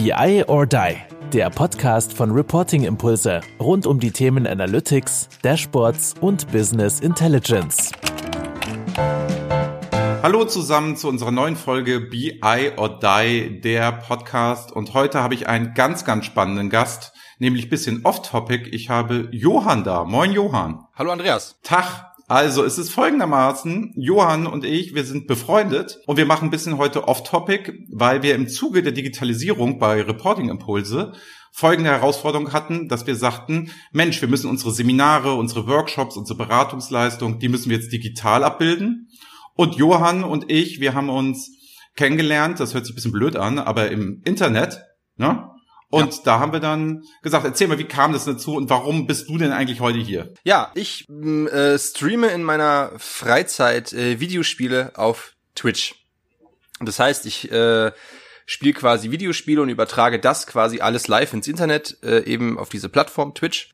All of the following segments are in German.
BI or Die, der Podcast von Reporting Impulse rund um die Themen Analytics, Dashboards und Business Intelligence. Hallo zusammen zu unserer neuen Folge BI or Die, der Podcast. Und heute habe ich einen ganz, ganz spannenden Gast, nämlich bisschen off-topic. Ich habe Johann da. Moin, Johann. Hallo, Andreas. Tag. Also es ist folgendermaßen, Johann und ich, wir sind befreundet und wir machen ein bisschen heute off-topic, weil wir im Zuge der Digitalisierung bei Reporting Impulse folgende Herausforderung hatten, dass wir sagten, Mensch, wir müssen unsere Seminare, unsere Workshops, unsere Beratungsleistung, die müssen wir jetzt digital abbilden. Und Johann und ich, wir haben uns kennengelernt, das hört sich ein bisschen blöd an, aber im Internet, ne? Und ja. da haben wir dann gesagt, erzähl mal, wie kam das dazu und warum bist du denn eigentlich heute hier? Ja, ich mm, äh, streame in meiner Freizeit äh, Videospiele auf Twitch. Das heißt, ich äh, spiele quasi Videospiele und übertrage das quasi alles live ins Internet, äh, eben auf diese Plattform Twitch.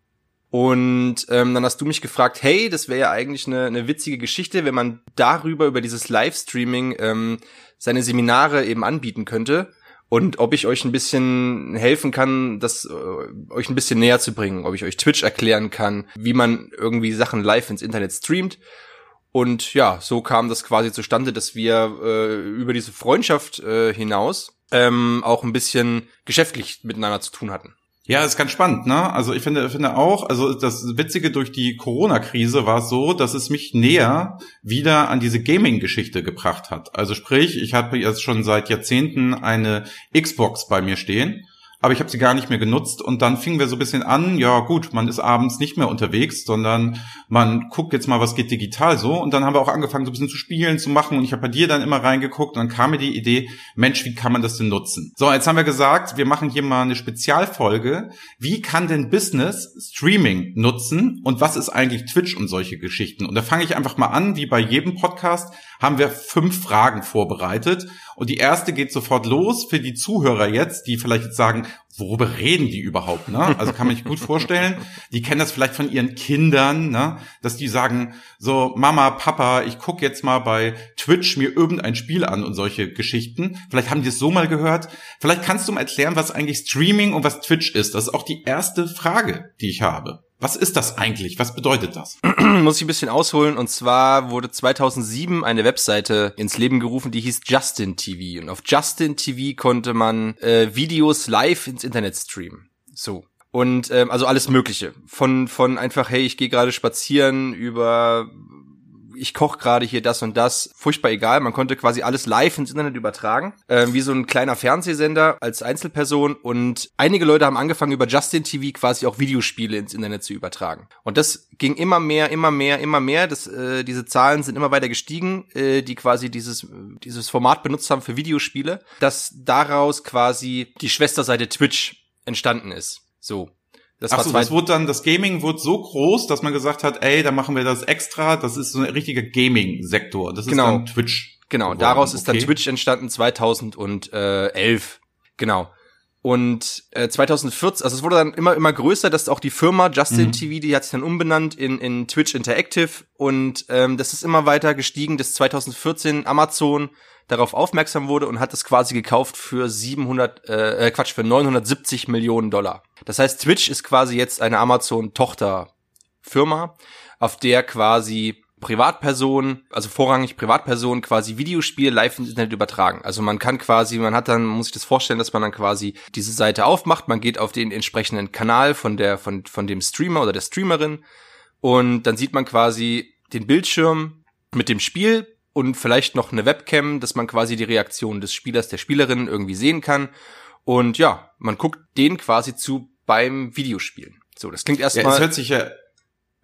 Und ähm, dann hast du mich gefragt, hey, das wäre ja eigentlich eine, eine witzige Geschichte, wenn man darüber, über dieses Livestreaming, ähm, seine Seminare eben anbieten könnte und ob ich euch ein bisschen helfen kann, das äh, euch ein bisschen näher zu bringen, ob ich euch Twitch erklären kann, wie man irgendwie Sachen live ins Internet streamt. Und ja, so kam das quasi zustande, dass wir äh, über diese Freundschaft äh, hinaus ähm, auch ein bisschen geschäftlich miteinander zu tun hatten. Ja, ist ganz spannend, ne? Also ich finde, finde auch, also das Witzige durch die Corona-Krise war so, dass es mich näher wieder an diese Gaming-Geschichte gebracht hat. Also sprich, ich habe jetzt schon seit Jahrzehnten eine Xbox bei mir stehen aber ich habe sie gar nicht mehr genutzt. Und dann fingen wir so ein bisschen an, ja gut, man ist abends nicht mehr unterwegs, sondern man guckt jetzt mal, was geht digital so. Und dann haben wir auch angefangen so ein bisschen zu spielen, zu machen. Und ich habe bei dir dann immer reingeguckt. Und dann kam mir die Idee, Mensch, wie kann man das denn nutzen? So, jetzt haben wir gesagt, wir machen hier mal eine Spezialfolge, wie kann denn Business Streaming nutzen? Und was ist eigentlich Twitch und solche Geschichten? Und da fange ich einfach mal an, wie bei jedem Podcast haben wir fünf Fragen vorbereitet und die erste geht sofort los für die Zuhörer jetzt, die vielleicht jetzt sagen, worüber reden die überhaupt? Ne? Also kann man sich gut vorstellen, die kennen das vielleicht von ihren Kindern, ne? dass die sagen, so Mama, Papa, ich guck jetzt mal bei Twitch mir irgendein Spiel an und solche Geschichten. Vielleicht haben die es so mal gehört. Vielleicht kannst du mal erklären, was eigentlich Streaming und was Twitch ist. Das ist auch die erste Frage, die ich habe. Was ist das eigentlich? Was bedeutet das? Muss ich ein bisschen ausholen. Und zwar wurde 2007 eine Webseite ins Leben gerufen, die hieß Justin TV. Und auf Justin TV konnte man äh, Videos live ins Internet streamen. So. Und ähm, also alles Mögliche. Von, von einfach, hey, ich gehe gerade spazieren über ich koche gerade hier das und das, furchtbar egal. Man konnte quasi alles live ins Internet übertragen, äh, wie so ein kleiner Fernsehsender als Einzelperson. Und einige Leute haben angefangen, über Justin TV quasi auch Videospiele ins Internet zu übertragen. Und das ging immer mehr, immer mehr, immer mehr. Das, äh, diese Zahlen sind immer weiter gestiegen, äh, die quasi dieses, dieses Format benutzt haben für Videospiele, dass daraus quasi die Schwesterseite Twitch entstanden ist. So. Das Ach so, das wurde dann, das Gaming wurde so groß, dass man gesagt hat, ey, da machen wir das extra, das ist so ein richtiger Gaming-Sektor. Das genau. ist dann Twitch. Genau, geworden. daraus ist okay. dann Twitch entstanden 2011. Genau. Und äh, 2014, also es wurde dann immer immer größer, dass auch die Firma Justin mhm. TV, die hat sich dann umbenannt in in Twitch Interactive und ähm, das ist immer weiter gestiegen, dass 2014 Amazon darauf aufmerksam wurde und hat es quasi gekauft für 700 äh, äh Quatsch für 970 Millionen Dollar. Das heißt, Twitch ist quasi jetzt eine Amazon Tochterfirma, auf der quasi Privatpersonen, also vorrangig Privatpersonen quasi Videospiele live ins Internet übertragen. Also man kann quasi, man hat dann, muss ich das vorstellen, dass man dann quasi diese Seite aufmacht, man geht auf den entsprechenden Kanal von der, von, von dem Streamer oder der Streamerin und dann sieht man quasi den Bildschirm mit dem Spiel und vielleicht noch eine Webcam, dass man quasi die Reaktion des Spielers, der Spielerin irgendwie sehen kann. Und ja, man guckt den quasi zu beim Videospielen. So, das klingt erstmal. Ja, es hört sich ja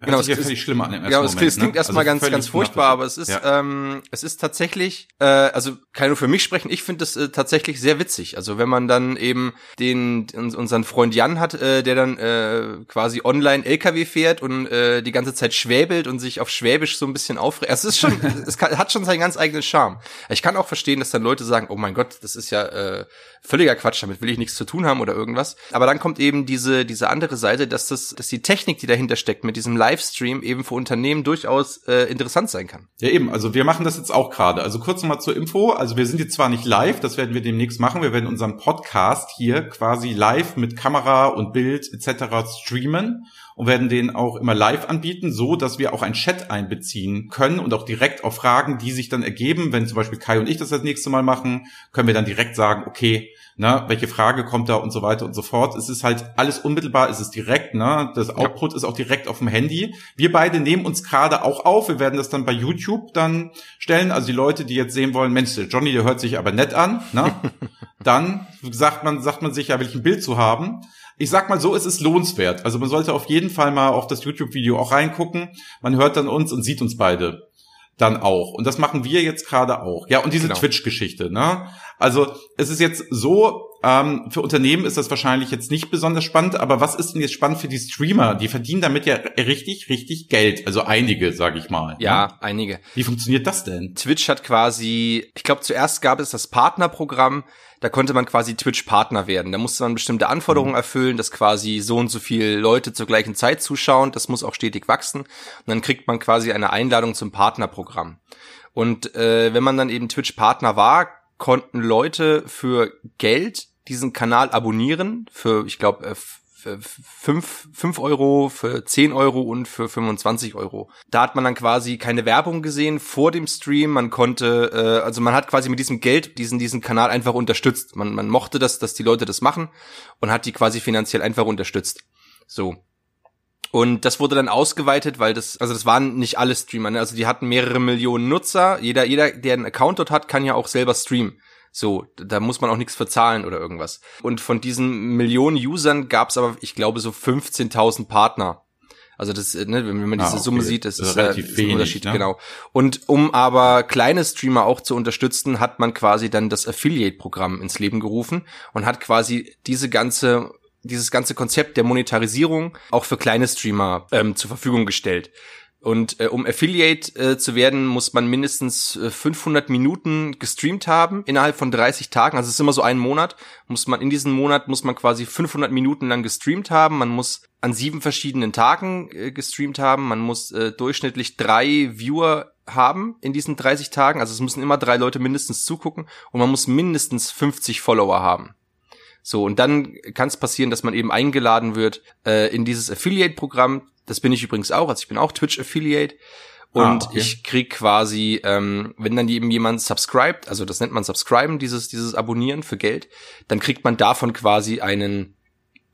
genau, es ist völlig schlimmer an dem Genau, es klingt, ne? klingt erstmal also ganz, ganz furchtbar, aber es ist, ja. ähm, es ist tatsächlich, äh, also kann nur für mich sprechen, ich finde es äh, tatsächlich sehr witzig. Also wenn man dann eben den, unseren Freund Jan hat, äh, der dann äh, quasi online LKW fährt und äh, die ganze Zeit schwäbelt und sich auf Schwäbisch so ein bisschen aufregt. Es ist schon, es kann, hat schon seinen ganz eigenen Charme. Ich kann auch verstehen, dass dann Leute sagen, oh mein Gott, das ist ja äh, völliger Quatsch, damit will ich nichts zu tun haben oder irgendwas. Aber dann kommt eben diese, diese andere Seite, dass das, dass die Technik, die dahinter steckt, mit diesem Live Livestream eben für Unternehmen durchaus äh, interessant sein kann. Ja eben, also wir machen das jetzt auch gerade. Also kurz nochmal zur Info. Also wir sind jetzt zwar nicht live, das werden wir demnächst machen. Wir werden unseren Podcast hier quasi live mit Kamera und Bild etc. streamen und werden den auch immer live anbieten, so dass wir auch ein Chat einbeziehen können und auch direkt auf Fragen, die sich dann ergeben, wenn zum Beispiel Kai und ich das das nächste Mal machen, können wir dann direkt sagen, okay, ne, welche Frage kommt da und so weiter und so fort. Es ist halt alles unmittelbar, es ist direkt, ne, das Output ja. ist auch direkt auf dem Handy. Wir beide nehmen uns gerade auch auf, wir werden das dann bei YouTube dann stellen, also die Leute, die jetzt sehen wollen, Mensch, Johnny, der hört sich aber nett an, ne, dann sagt man, sagt man sich ja, will ich ein Bild zu haben ich sag mal so, es ist lohnenswert. Also man sollte auf jeden Fall mal auf das YouTube-Video auch reingucken. Man hört dann uns und sieht uns beide dann auch. Und das machen wir jetzt gerade auch. Ja, und diese genau. Twitch-Geschichte, ne? Also es ist jetzt so, ähm, für Unternehmen ist das wahrscheinlich jetzt nicht besonders spannend, aber was ist denn jetzt spannend für die Streamer? Die verdienen damit ja richtig, richtig Geld. Also einige, sage ich mal. Ja, ne? einige. Wie funktioniert das denn? Twitch hat quasi, ich glaube, zuerst gab es das Partnerprogramm, da konnte man quasi Twitch-Partner werden. Da musste man bestimmte Anforderungen mhm. erfüllen, dass quasi so und so viele Leute zur gleichen Zeit zuschauen. Das muss auch stetig wachsen. Und dann kriegt man quasi eine Einladung zum Partnerprogramm. Und äh, wenn man dann eben Twitch-Partner war, konnten Leute für Geld diesen Kanal abonnieren. Für, ich glaube, äh, 5, 5 Euro, für 10 Euro und für 25 Euro. Da hat man dann quasi keine Werbung gesehen vor dem Stream. Man konnte, äh, also man hat quasi mit diesem Geld diesen, diesen Kanal einfach unterstützt. Man, man mochte das, dass die Leute das machen und hat die quasi finanziell einfach unterstützt. So. Und das wurde dann ausgeweitet, weil das, also das waren nicht alle Streamer, ne? also die hatten mehrere Millionen Nutzer. Jeder, jeder, der einen Account dort hat, kann ja auch selber streamen. So, da muss man auch nichts verzahlen oder irgendwas. Und von diesen Millionen Usern gab es aber, ich glaube, so 15.000 Partner. Also das, ne, wenn man diese ah, okay. Summe sieht, das, ist, relativ äh, ist ein Unterschied, ne? genau. Und um aber kleine Streamer auch zu unterstützen, hat man quasi dann das Affiliate-Programm ins Leben gerufen und hat quasi diese ganze dieses ganze Konzept der Monetarisierung auch für kleine Streamer ähm, zur Verfügung gestellt. Und äh, um Affiliate äh, zu werden, muss man mindestens äh, 500 Minuten gestreamt haben innerhalb von 30 Tagen. Also es ist immer so ein Monat. Muss man in diesem Monat muss man quasi 500 Minuten lang gestreamt haben. Man muss an sieben verschiedenen Tagen äh, gestreamt haben. Man muss äh, durchschnittlich drei Viewer haben in diesen 30 Tagen. Also es müssen immer drei Leute mindestens zugucken und man muss mindestens 50 Follower haben. So, und dann kann es passieren, dass man eben eingeladen wird äh, in dieses Affiliate-Programm. Das bin ich übrigens auch, also ich bin auch Twitch-Affiliate. Und ah, okay. ich krieg quasi, ähm, wenn dann eben jemand subscribt, also das nennt man subscriben, dieses, dieses Abonnieren für Geld, dann kriegt man davon quasi einen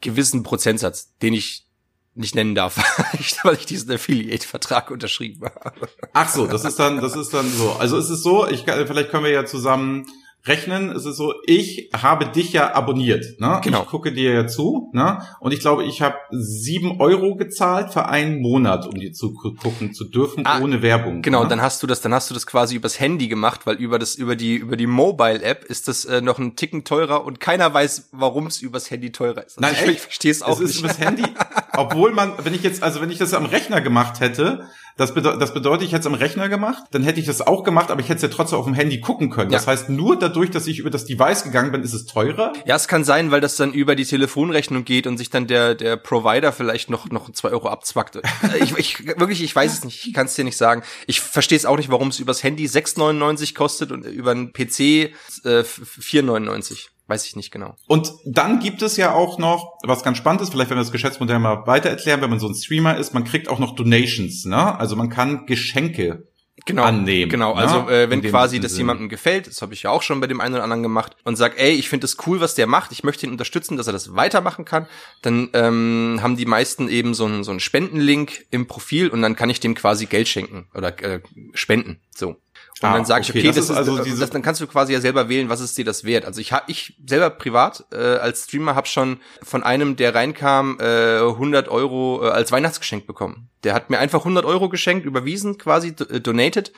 gewissen Prozentsatz, den ich nicht nennen darf, weil ich diesen Affiliate-Vertrag unterschrieben habe. Ach so, das ist dann, das ist dann so. Also es ist so, ich, vielleicht können wir ja zusammen rechnen, es ist so, ich habe dich ja abonniert, ne? Genau. Ich gucke dir ja zu, ne? Und ich glaube, ich habe sieben Euro gezahlt für einen Monat, um dir zu gucken zu dürfen, ah, ohne Werbung. Genau, ne? dann hast du das, dann hast du das quasi übers Handy gemacht, weil über das, über die, über die Mobile-App ist das äh, noch ein Ticken teurer und keiner weiß, warum es übers Handy teurer ist. Also Nein, ich, verstehe es auch es ist übers Handy, obwohl man, wenn ich jetzt, also wenn ich das am Rechner gemacht hätte, das, bedeutet, das bedeutet, ich hätte es am Rechner gemacht, dann hätte ich das auch gemacht, aber ich hätte es ja trotzdem auf dem Handy gucken können. Ja. Das heißt, nur dadurch, dass ich über das Device gegangen bin, ist es teurer? Ja, es kann sein, weil das dann über die Telefonrechnung geht und sich dann der, der Provider vielleicht noch, noch zwei Euro abzwackt. Äh, ich, ich, wirklich, ich weiß es nicht. Ich kann es dir nicht sagen. Ich verstehe es auch nicht, warum es übers Handy 6,99 kostet und über einen PC äh, 4,99. Weiß ich nicht genau. Und dann gibt es ja auch noch, was ganz spannend ist, vielleicht wenn wir das Geschäftsmodell mal weiter erklären, wenn man so ein Streamer ist, man kriegt auch noch Donations, ne? Also man kann Geschenke genau, annehmen. Genau, ne? also äh, wenn quasi das jemandem gefällt, das habe ich ja auch schon bei dem einen oder anderen gemacht, und sagt, ey, ich finde das cool, was der macht, ich möchte ihn unterstützen, dass er das weitermachen kann, dann ähm, haben die meisten eben so einen so einen Spendenlink im Profil und dann kann ich dem quasi Geld schenken oder äh, spenden. So. Und ah, dann sage ich, okay, das, das ist, also das, dann kannst du quasi ja selber wählen, was ist dir das wert. Also ich habe ich selber privat äh, als Streamer habe schon von einem, der reinkam, äh, 100 Euro äh, als Weihnachtsgeschenk bekommen. Der hat mir einfach 100 Euro geschenkt, überwiesen quasi, äh, donated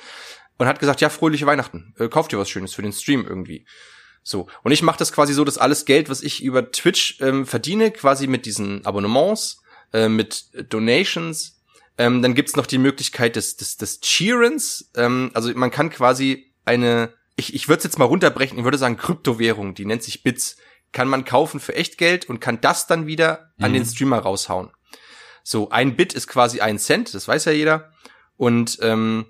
und hat gesagt, ja, fröhliche Weihnachten, äh, kauft dir was Schönes für den Stream irgendwie. So. Und ich mache das quasi so, dass alles Geld, was ich über Twitch ähm, verdiene, quasi mit diesen Abonnements, äh, mit Donations, ähm, dann gibt's noch die Möglichkeit des, des, des Cheerens. Ähm, also man kann quasi eine, ich, ich würde es jetzt mal runterbrechen, ich würde sagen Kryptowährung, die nennt sich Bits, kann man kaufen für Echtgeld und kann das dann wieder mhm. an den Streamer raushauen. So, ein Bit ist quasi ein Cent, das weiß ja jeder. Und ähm,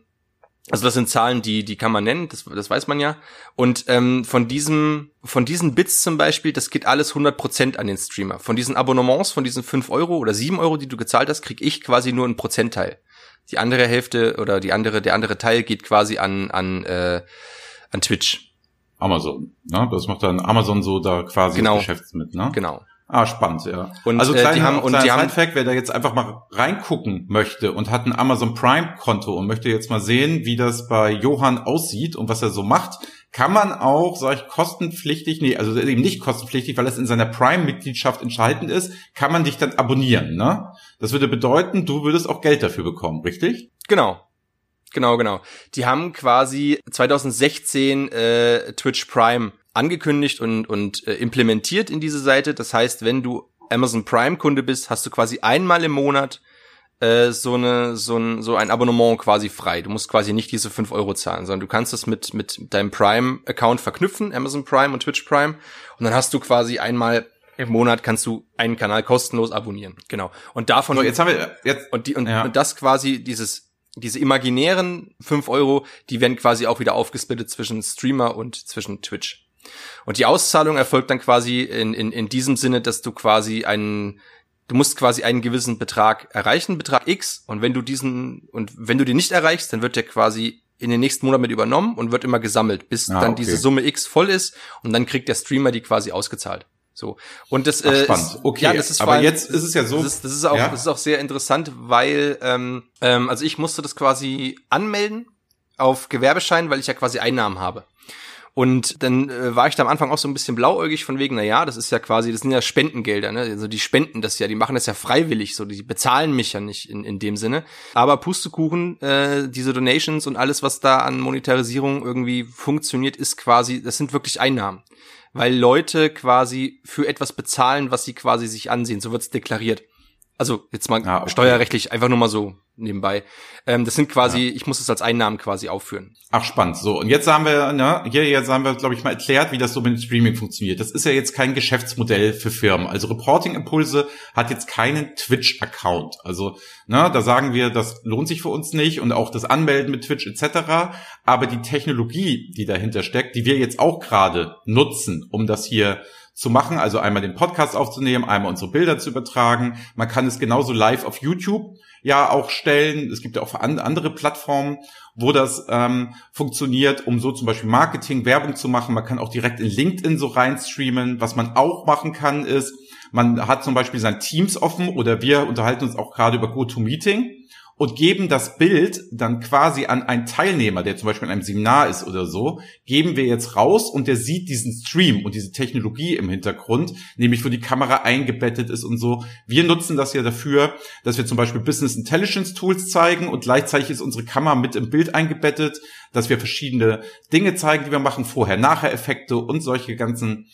also das sind Zahlen, die die kann man nennen, das, das weiß man ja. Und ähm, von diesem, von diesen Bits zum Beispiel, das geht alles 100% an den Streamer. Von diesen Abonnements, von diesen 5 Euro oder 7 Euro, die du gezahlt hast, krieg ich quasi nur einen Prozentteil. Die andere Hälfte oder die andere, der andere Teil geht quasi an an äh, an Twitch. Amazon, ne? Das macht dann Amazon so da quasi Genau. das Geschäft mit, ne? Genau. Ah, spannend, ja. Und, also äh, kleiner, die haben- und die haben- Fact, wer da jetzt einfach mal reingucken möchte und hat ein Amazon Prime Konto und möchte jetzt mal sehen, wie das bei Johann aussieht und was er so macht, kann man auch, sag ich, kostenpflichtig, nee, also eben nicht kostenpflichtig, weil es in seiner Prime-Mitgliedschaft entscheidend ist, kann man dich dann abonnieren, ne? Das würde bedeuten, du würdest auch Geld dafür bekommen, richtig? Genau. Genau, genau. Die haben quasi 2016 äh, Twitch Prime angekündigt und, und äh, implementiert in diese Seite. Das heißt, wenn du Amazon Prime Kunde bist, hast du quasi einmal im Monat äh, so eine so ein so ein Abonnement quasi frei. Du musst quasi nicht diese 5 Euro zahlen, sondern du kannst das mit mit deinem Prime Account verknüpfen, Amazon Prime und Twitch Prime, und dann hast du quasi einmal im Monat kannst du einen Kanal kostenlos abonnieren. Genau. Und davon So, jetzt haben wir, jetzt, und, die, und, Ja. und das quasi, dieses, diese imaginären 5 Euro, die werden quasi auch wieder aufgesplittet zwischen Streamer und zwischen Twitch. Und die Auszahlung erfolgt dann quasi in, in, in diesem Sinne, dass du quasi einen, du musst quasi einen gewissen Betrag erreichen, Betrag X, und wenn du diesen, und wenn du den nicht erreichst, dann wird der quasi in den nächsten Monat mit übernommen und wird immer gesammelt, bis Ah, dann okay. diese Summe X voll ist und dann kriegt der Streamer die quasi ausgezahlt. So. Und das Ach, äh, spannend. ist, Okay, ja, das ist aber allem- jetzt ist es ja so- Das ist, das ist auch, Ja. das ist auch sehr interessant, weil ähm, ähm, also ich musste das quasi anmelden auf Gewerbeschein, weil ich ja quasi Einnahmen habe. Und dann äh, war ich da am Anfang auch so ein bisschen blauäugig von wegen, na ja, das ist ja quasi, das sind ja Spendengelder, ne? Also die spenden das ja, die machen das ja freiwillig, so die bezahlen mich ja nicht in, in dem Sinne. Aber Pustekuchen, äh, diese Donations und alles, was da an Monetarisierung irgendwie funktioniert, ist quasi, das sind wirklich Einnahmen. Weil Leute quasi für etwas bezahlen, was sie quasi sich ansehen. So wird's deklariert. Also jetzt mal Ah, okay. steuerrechtlich einfach nur mal so nebenbei. Ähm, das sind quasi, ich muss es als Einnahmen quasi aufführen. Ach, spannend. So, und jetzt haben wir, ne, hier, jetzt haben wir, glaube ich, mal erklärt, wie das so mit Streaming funktioniert. Das ist ja jetzt kein Geschäftsmodell für Firmen. Also Reporting Impulse hat jetzt keinen Twitch-Account. Also, ne, da sagen wir, das lohnt sich für uns nicht und auch das Anmelden mit Twitch etc. Aber die Technologie, die dahinter steckt, die wir jetzt auch gerade nutzen, um das hier zu machen, also einmal den Podcast aufzunehmen, einmal unsere Bilder zu übertragen. Man kann es genauso live auf YouTube ja auch stellen. Es gibt ja auch an- andere Plattformen, wo das ähm, funktioniert, um so zum Beispiel Marketing, Werbung zu machen. Man kann auch direkt in LinkedIn so reinstreamen. Was man auch machen kann, ist, man hat zum Beispiel sein Teams offen oder wir unterhalten uns auch gerade über GoToMeeting und geben das Bild dann quasi an einen Teilnehmer, der zum Beispiel in einem Seminar ist oder so, geben wir jetzt raus und der sieht diesen Stream und diese Technologie im Hintergrund, nämlich wo die Kamera eingebettet ist und so. Wir nutzen das ja dafür, dass wir zum Beispiel Business Intelligence Tools zeigen und gleichzeitig ist unsere Kamera mit im Bild eingebettet, dass wir verschiedene Dinge zeigen, die wir machen, Vorher-Nachher-Effekte und solche ganzen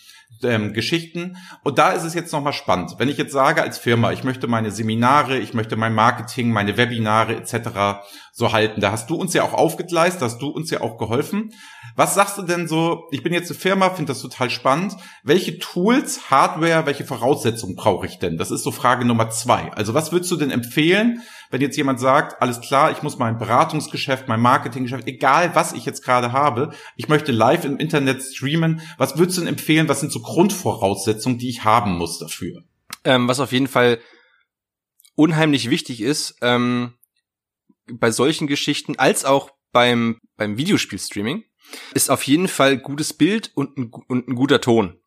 ähm, Geschichten. Und da ist es jetzt nochmal spannend. Wenn ich jetzt sage als Firma, ich möchte meine Seminare, ich möchte mein Marketing, meine Webinare etc. so halten, da hast du uns ja auch aufgegleist, hast du uns ja auch geholfen. Was sagst du denn so, ich bin jetzt eine Firma, finde das total spannend. Welche Tools, Hardware, welche Voraussetzungen brauche ich denn? Das ist so Frage Nummer zwei. Also was würdest du denn empfehlen, wenn jetzt jemand sagt, alles klar, ich muss mein Beratungsgeschäft, mein Marketinggeschäft, egal was ich jetzt gerade habe, ich möchte live im Internet streamen, was würdest du denn empfehlen, was sind so Grundvoraussetzungen, die ich haben muss dafür? Ähm, was auf jeden Fall unheimlich wichtig ist, ähm, bei solchen Geschichten, als auch beim, beim Videospielstreaming, ist auf jeden Fall gutes Bild und ein, und ein guter Ton.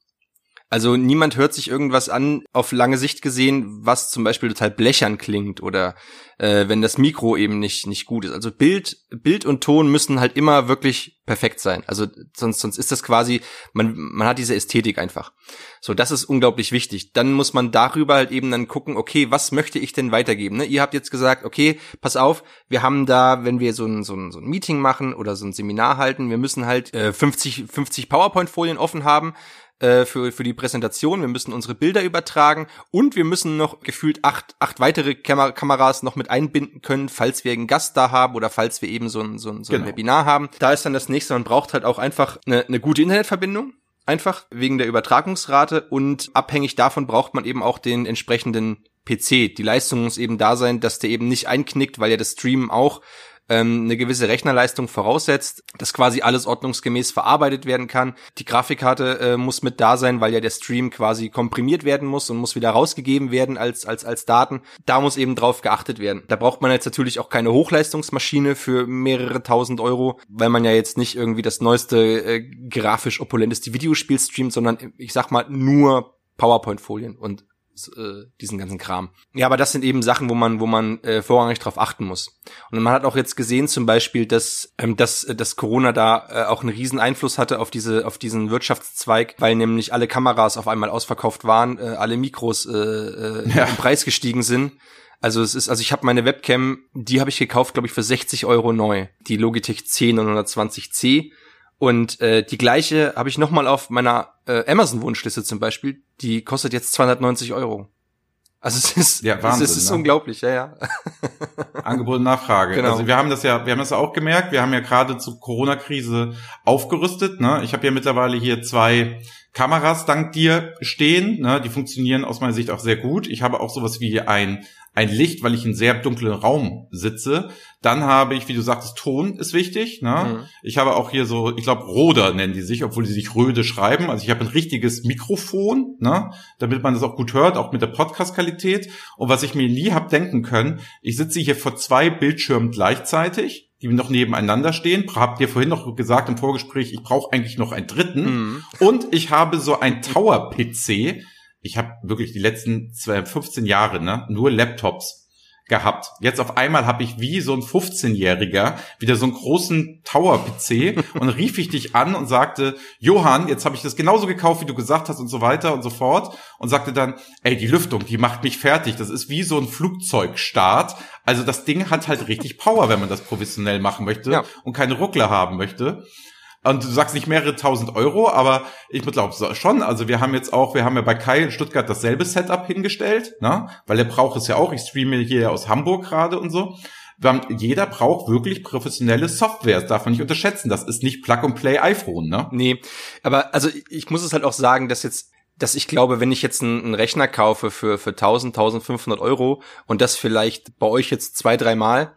Also niemand hört sich irgendwas an, auf lange Sicht gesehen, was zum Beispiel total blechern klingt oder äh, wenn das Mikro eben nicht nicht gut ist. Also Bild, Bild und Ton müssen halt immer wirklich perfekt sein. Also sonst sonst ist das quasi man man hat diese Ästhetik einfach. So, das ist unglaublich wichtig. Dann muss man darüber halt eben dann gucken, okay, was möchte ich denn weitergeben? Ne? Ihr habt jetzt gesagt, okay, pass auf, wir haben da, wenn wir so ein, so ein, so ein Meeting machen oder so ein Seminar halten, wir müssen halt äh, 50, 50 PowerPoint-Folien offen haben äh, für, für die Präsentation. Wir müssen unsere Bilder übertragen und wir müssen noch gefühlt acht, acht weitere Kamer Kameras noch mit einbinden können, falls wir einen Gast da haben oder falls wir eben so ein, so ein, so ein Genau. Webinar haben. Da ist dann das nächste, man braucht halt auch einfach eine, eine gute Internetverbindung. Einfach wegen der Übertragungsrate und abhängig davon braucht man eben auch den entsprechenden PC. Die Leistung muss eben da sein, dass der eben nicht einknickt, weil ja das Streamen auch ähm, eine gewisse Rechnerleistung voraussetzt, dass quasi alles ordnungsgemäß verarbeitet werden kann. Die Grafikkarte äh, muss mit da sein, weil ja der Stream quasi komprimiert werden muss und muss wieder rausgegeben werden als, als, als Daten. Da muss eben drauf geachtet werden. Da braucht man jetzt natürlich auch keine Hochleistungsmaschine für mehrere tausend Euro, weil man ja jetzt nicht irgendwie das neueste äh, grafisch opulenteste Videospiel streamt, sondern ich sag mal nur PowerPoint-Folien und äh, diesen ganzen Kram. Ja, aber das sind eben Sachen, wo man, wo man äh, vorrangig drauf achten muss. Und man hat auch jetzt gesehen, zum Beispiel, dass, ähm, dass, dass Corona da äh, auch einen riesen Einfluss hatte auf diese, auf diesen Wirtschaftszweig, weil nämlich alle Kameras auf einmal ausverkauft waren, äh, alle Mikros äh, äh, ja. im Preis gestiegen sind. Also es ist, also ich habe meine Webcam, die habe ich gekauft, glaube ich, für 60 Euro neu. Die Logitech C920C und äh, die gleiche habe ich nochmal auf meiner äh, Amazon-Wunschliste zum Beispiel. Die kostet jetzt 290 Euro. Also es ist, ja, Wahnsinn, es ist ne? unglaublich, ja, ja. Angebot und Nachfrage. Genau. Also wir haben das ja, wir haben das auch gemerkt. Wir haben ja gerade zur Corona-Krise aufgerüstet. Ne? Ich habe ja mittlerweile hier zwei Kameras dank dir stehen. Ne? Die funktionieren aus meiner Sicht auch sehr gut. Ich habe auch sowas wie ein ein Licht, weil ich in sehr dunklen Raum sitze. Dann habe ich, wie du sagtest, Ton ist wichtig. Ne? Mhm. Ich habe auch hier so, ich glaube, Roder nennen die sich, obwohl die sich Röde schreiben. Also ich habe ein richtiges Mikrofon, ne? damit man das auch gut hört, auch mit der Podcast-Qualität. Und was ich mir nie habe denken können, ich sitze hier vor zwei Bildschirmen gleichzeitig die noch nebeneinander stehen. Habt ihr vorhin noch gesagt im Vorgespräch, ich brauche eigentlich noch einen dritten. Mhm. Und ich habe so ein Tower-PC, ich habe wirklich die letzten 15 Jahre ne, nur Laptops gehabt. Jetzt auf einmal habe ich wie so ein 15-Jähriger wieder so einen großen Tower-PC und rief ich dich an und sagte, Johann, jetzt habe ich das genauso gekauft, wie du gesagt hast und so weiter und so fort und sagte dann, ey, die Lüftung, die macht mich fertig. Das ist wie so ein Flugzeugstart. Also das Ding hat halt richtig Power, wenn man das professionell machen möchte ja. und keine Ruckler haben möchte. Und du sagst nicht mehrere tausend Euro, aber ich glaube schon. Also wir haben jetzt auch, wir haben ja bei Kai in Stuttgart dasselbe Setup hingestellt, ne? weil der braucht es ja auch. Ich streame hier aus Hamburg gerade und so. Haben, jeder braucht wirklich professionelle Software. Das darf man nicht unterschätzen. Das ist nicht Plug-and-Play iPhone, ne? Nee, aber also ich muss es halt auch sagen, dass jetzt dass ich glaube, wenn ich jetzt einen, einen Rechner kaufe für, für 1000, 1500 Euro und das vielleicht bei euch jetzt zwei, dreimal,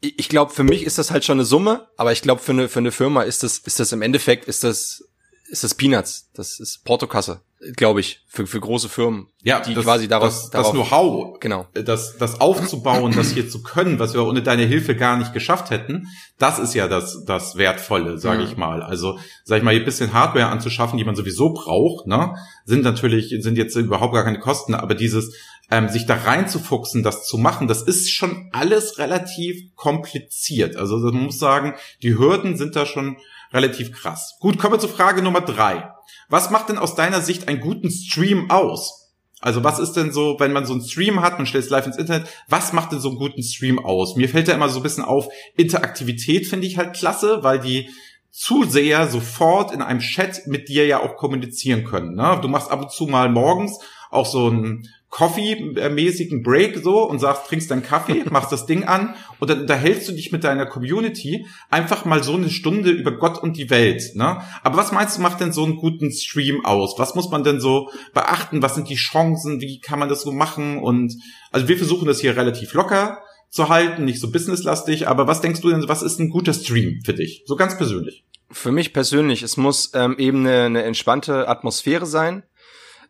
ich glaube, für mich ist das halt schon eine Summe, aber ich glaube, für eine, für eine Firma ist das, ist das im Endeffekt, ist das, ist das Peanuts. Das ist Portokasse, glaube ich, für, für große Firmen. Ja, die das, quasi daraus, das, das Know-how, genau. das, das aufzubauen, das hier zu können, was wir ohne deine Hilfe gar nicht geschafft hätten, das ist ja das, das Wertvolle, sage mhm. ich mal. Also, sag ich mal, ein bisschen Hardware anzuschaffen, die man sowieso braucht, ne, sind natürlich, sind jetzt überhaupt gar keine Kosten, aber dieses, ähm, sich da reinzufuchsen, das zu machen, das ist schon alles relativ kompliziert. Also man muss sagen, die Hürden sind da schon relativ krass. Gut, kommen wir zur Frage Nummer drei. Was macht denn aus deiner Sicht einen guten Stream aus? Also was ist denn so, wenn man so einen Stream hat, man stellt es live ins Internet, was macht denn so einen guten Stream aus? Mir fällt da immer so ein bisschen auf, Interaktivität finde ich halt klasse, weil die Zuseher sofort in einem Chat mit dir ja auch kommunizieren können. Ne? Du machst ab und zu mal morgens auch so ein Coffee-mäßigen Break so und sagst, trinkst deinen Kaffee, machst das Ding an und dann unterhältst du dich mit deiner Community einfach mal so eine Stunde über Gott und die Welt. Ne? Aber was meinst du, macht denn so einen guten Stream aus? Was muss man denn so beachten? Was sind die Chancen? Wie kann man das so machen? Und also wir versuchen das hier relativ locker zu halten, nicht so businesslastig, aber was denkst du denn, was ist ein guter Stream für dich? So ganz persönlich. Für mich persönlich, es muss ähm, eben eine, eine entspannte Atmosphäre sein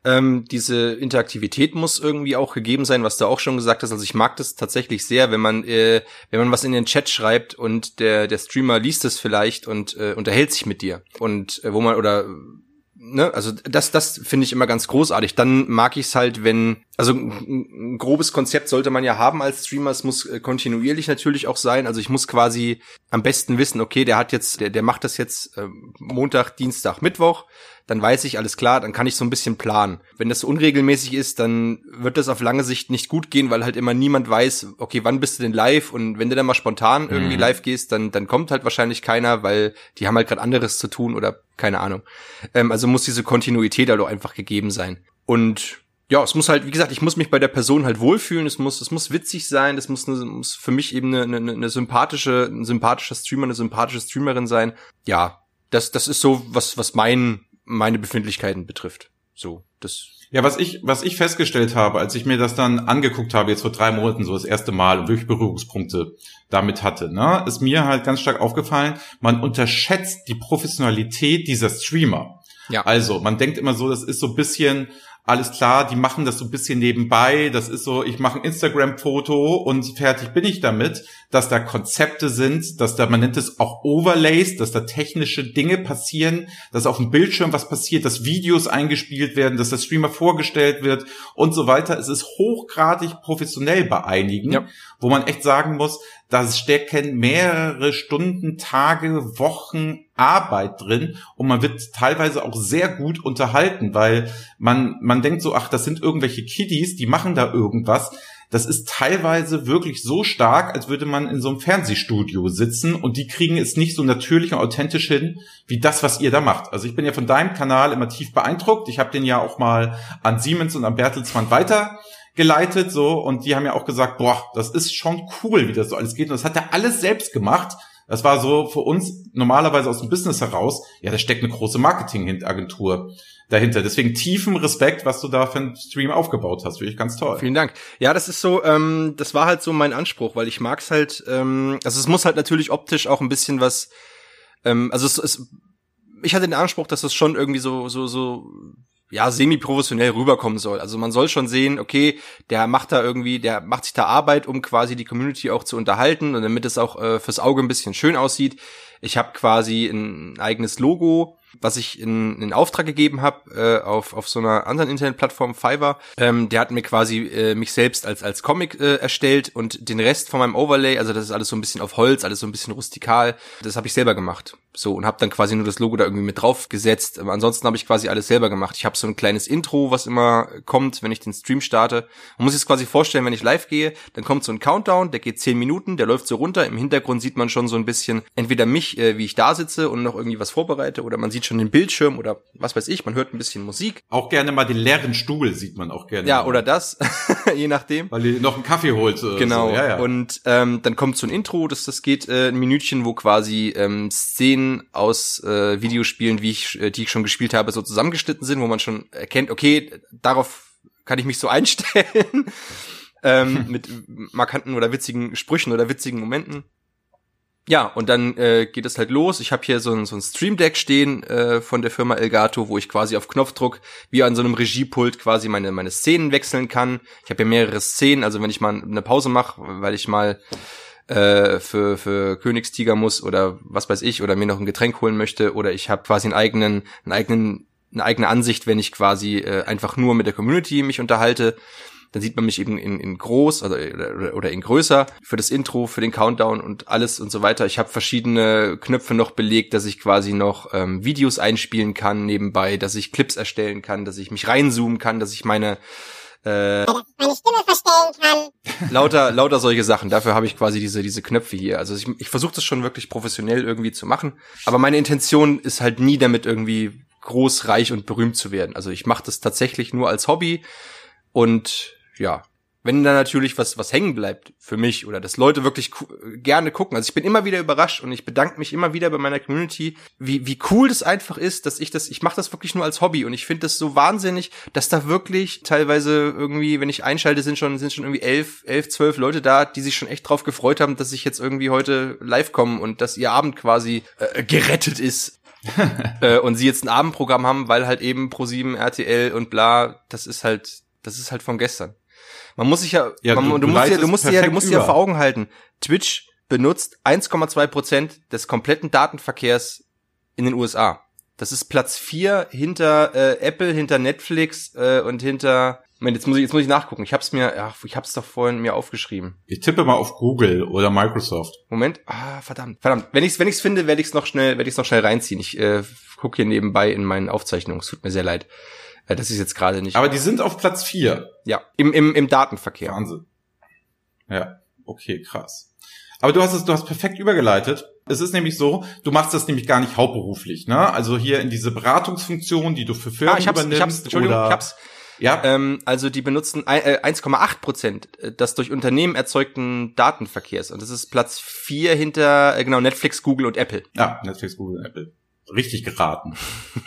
ähm, diese Interaktivität muss irgendwie auch gegeben sein, was du auch schon gesagt hast. Also ich mag das tatsächlich sehr, wenn man äh, wenn man was in den Chat schreibt und der der Streamer liest es vielleicht und äh, unterhält sich mit dir und äh, wo man oder ne, also das, das finde ich immer ganz großartig. Dann mag ich es halt, wenn, also ein, grobes Konzept sollte man ja haben als Streamer. Es muss äh, kontinuierlich natürlich auch sein. Also ich muss quasi am besten wissen, okay, der hat jetzt, der, der macht das jetzt äh, Montag, Dienstag, Mittwoch dann weiß ich, alles klar, dann kann ich so ein bisschen planen. Wenn das unregelmäßig ist, dann wird das auf lange Sicht nicht gut gehen, weil halt immer niemand weiß, okay, wann bist du denn live? Und wenn du dann mal spontan irgendwie mhm. live gehst, dann, dann kommt halt wahrscheinlich keiner, weil die haben halt gerade anderes zu tun oder keine Ahnung. Ähm, also muss diese Kontinuität halt auch einfach gegeben sein. Und ja, es muss halt, wie gesagt, ich muss mich bei der Person halt wohlfühlen, es muss, es muss witzig sein, es muss, eine, muss für mich eben eine, eine, eine sympathische, ein sympathischer Streamer, eine sympathische Streamerin sein. Ja, das, das ist so, was, was mein meine Befindlichkeiten betrifft. So. Das ja, was ich, was ich festgestellt habe, als ich mir das dann angeguckt habe, jetzt vor drei Monaten so das erste Mal und wirklich Berührungspunkte damit hatte, ne, ist mir halt ganz stark aufgefallen, man unterschätzt die Professionalität dieser Streamer. Ja. Also, man denkt immer so, das ist so ein bisschen, alles klar, die machen das so ein bisschen nebenbei. Das ist so, ich mache ein Instagram-Foto und fertig bin ich damit, dass da Konzepte sind, dass da, man nennt es auch Overlays, dass da technische Dinge passieren, dass auf dem Bildschirm was passiert, dass Videos eingespielt werden, dass der Streamer vorgestellt wird und so weiter. Es ist hochgradig professionell bei einigen, ja. wo man echt sagen muss, da stecken mehrere Stunden, Tage, Wochen Arbeit drin und man wird teilweise auch sehr gut unterhalten, weil man, man denkt so, ach, das sind irgendwelche Kiddies, die machen da irgendwas. Das ist teilweise wirklich so stark, als würde man in so einem Fernsehstudio sitzen und die kriegen es nicht so natürlich und authentisch hin, wie das, was ihr da macht. Also ich bin ja von deinem Kanal immer tief beeindruckt. Ich habe den ja auch mal an Siemens und an Bertelsmann weiter geleitet so und die haben ja auch gesagt, boah, das ist schon cool, wie das so alles geht und das hat er alles selbst gemacht. Das war so für uns normalerweise aus dem Business heraus, ja, da steckt eine große Marketingagentur dahinter. Deswegen tiefen Respekt, was du da für einen Stream aufgebaut hast. Finde ich ganz toll. Vielen Dank. Ja, das ist so, ähm, das war halt so mein Anspruch, weil ich mag's halt, ähm, also es muss halt natürlich optisch auch ein bisschen was, ähm, also es, es ich hatte den Anspruch, dass es schon irgendwie so, so, so ja, semi-professionell rüberkommen soll. Also man soll schon sehen, okay, der macht da irgendwie, der macht sich da Arbeit, um quasi die Community auch zu unterhalten und damit es auch äh, fürs Auge ein bisschen schön aussieht. Ich habe quasi ein eigenes Logo, was ich in, in Auftrag gegeben habe äh, auf, auf so einer anderen Internetplattform Fiverr. Ähm, der hat mir quasi äh, mich selbst als, als Comic äh, erstellt und den Rest von meinem Overlay, also das ist alles so ein bisschen auf Holz, alles so ein bisschen rustikal, das habe ich selber gemacht. So und habe dann quasi nur das Logo da irgendwie mit drauf gesetzt. Aber ansonsten habe ich quasi alles selber gemacht. Ich habe so ein kleines Intro, was immer kommt, wenn ich den Stream starte. Man muss sich quasi vorstellen, wenn ich live gehe, dann kommt so ein Countdown, der geht zehn Minuten, der läuft so runter. Im Hintergrund sieht man schon so ein bisschen entweder mich, äh, wie ich da sitze und noch irgendwie was vorbereite, oder man sieht schon den Bildschirm oder was weiß ich, man hört ein bisschen Musik. Auch gerne mal den leeren Stuhl sieht man auch gerne. Ja, oder das, je nachdem. Weil ihr noch einen Kaffee holt. Genau. So. Ja, ja. Und ähm, dann kommt so ein Intro, das, das geht äh, ein Minütchen, wo quasi ähm, Szenen aus äh, Videospielen, wie ich, äh, die ich schon gespielt habe, so zusammengeschnitten sind, wo man schon erkennt, okay, darauf kann ich mich so einstellen. ähm, mit markanten oder witzigen Sprüchen oder witzigen Momenten. Ja, und dann äh, geht es halt los. Ich habe hier so ein, so ein Stream Deck stehen äh, von der Firma Elgato, wo ich quasi auf Knopfdruck wie an so einem Regiepult quasi meine meine Szenen wechseln kann. Ich habe ja mehrere Szenen, also wenn ich mal eine Pause mache, weil ich mal äh, für für Königstiger muss oder was weiß ich oder mir noch ein Getränk holen möchte oder ich habe quasi einen eigenen einen eigenen eine eigene Ansicht, wenn ich quasi äh, einfach nur mit der Community mich unterhalte dann sieht man mich eben in, in groß also, oder, oder in größer für das Intro, für den Countdown und alles und so weiter. Ich habe verschiedene Knöpfe noch belegt, dass ich quasi noch ähm, Videos einspielen kann nebenbei, dass ich Clips erstellen kann, dass ich mich reinzoomen kann, dass ich meine äh, meine Stimme verstellen kann. Lauter, lauter solche Sachen. Dafür habe ich quasi diese, diese Knöpfe hier. Also ich, ich versuche das schon wirklich professionell irgendwie zu machen. Aber meine Intention ist halt nie damit irgendwie groß, reich und berühmt zu werden. Also ich mache das tatsächlich nur als Hobby und ja, wenn da natürlich was was hängen bleibt für mich oder dass Leute wirklich gerne gucken. Also ich bin immer wieder überrascht und ich bedanke mich immer wieder bei meiner Community, wie wie cool das einfach ist, dass ich das ich mache das wirklich nur als Hobby und ich finde das so wahnsinnig, dass da wirklich teilweise irgendwie, wenn ich einschalte, sind schon sind schon irgendwie elf elf zwölf Leute da, die sich schon echt drauf gefreut haben, dass ich jetzt irgendwie heute live komme und dass ihr Abend quasi äh, gerettet ist. äh, und sie jetzt ein Abendprogramm haben, weil halt eben Pro7, RTL und bla, das ist halt das ist halt von gestern. Man muss sich ja, ja man, du, du, musst ja, du musst ja, du musst ja vor Augen halten. Twitch benutzt 1,2 Prozent des kompletten Datenverkehrs in den USA. Das ist Platz vier hinter äh, Apple, hinter Netflix äh, und hinter Moment, jetzt muss ich jetzt muss ich nachgucken. Ich hab's mir, ach, ich hab's doch vorhin mir aufgeschrieben. Ich tippe mal auf Google oder Microsoft. Moment, ah, verdammt, verdammt. Wenn ich's wenn ich's finde, werde ich's noch schnell, werde ich's noch schnell reinziehen. Ich äh, gucke hier nebenbei in meinen Aufzeichnungen. Es tut mir sehr leid. Äh, das ist jetzt gerade nicht. Aber die sind auf Platz vier. Ja, im, im, im Datenverkehr. Wahnsinn. Ja, okay, krass. Aber du hast es, du hast perfekt übergeleitet. Es ist nämlich so, du machst das nämlich gar nicht hauptberuflich, ne? Also hier in diese Beratungsfunktion, die du für Firmen ah, ich hab's, übernimmst. Ich hab's, Entschuldigung, oder, ich hab's. Ja. Ähm, also die benutzen 1,8 Prozent des durch Unternehmen erzeugten Datenverkehrs. Und das ist Platz vier hinter, äh, genau, Netflix, Google und Apple. Ja, Netflix, Google und Apple. Richtig geraten.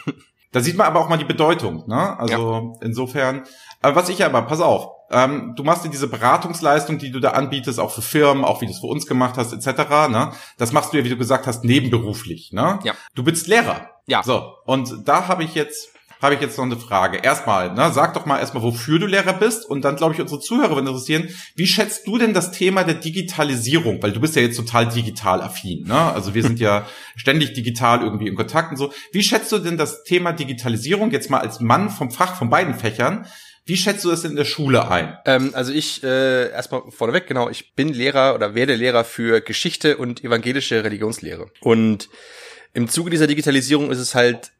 Da sieht man aber auch mal die Bedeutung, ne? Also ja. insofern. Aber was ich aber, pass auf, ähm, du machst dir diese Beratungsleistung, die du da anbietest, auch für Firmen, auch wie du es für uns gemacht hast, etc. Ne? Das machst du ja, wie du gesagt hast, nebenberuflich. Ne? Ja. Du bist Lehrer. Ja. So, und da habe ich jetzt habe ich jetzt noch eine Frage. Erstmal, ne, sag doch mal erstmal, wofür du Lehrer bist und dann glaube ich unsere Zuhörer würden interessieren, wie schätzt du denn das Thema der Digitalisierung, weil du bist ja jetzt total digital affin, ne? Also wir sind ja ständig digital irgendwie in Kontakt und so. Wie schätzt du denn das Thema Digitalisierung jetzt mal als Mann vom Fach von beiden Fächern? Wie schätzt du das in der Schule ein? Ähm, also ich, äh, erstmal vorneweg, genau, ich bin Lehrer oder werde Lehrer für Geschichte und evangelische Religionslehre. Und im Zuge dieser Digitalisierung ist es halt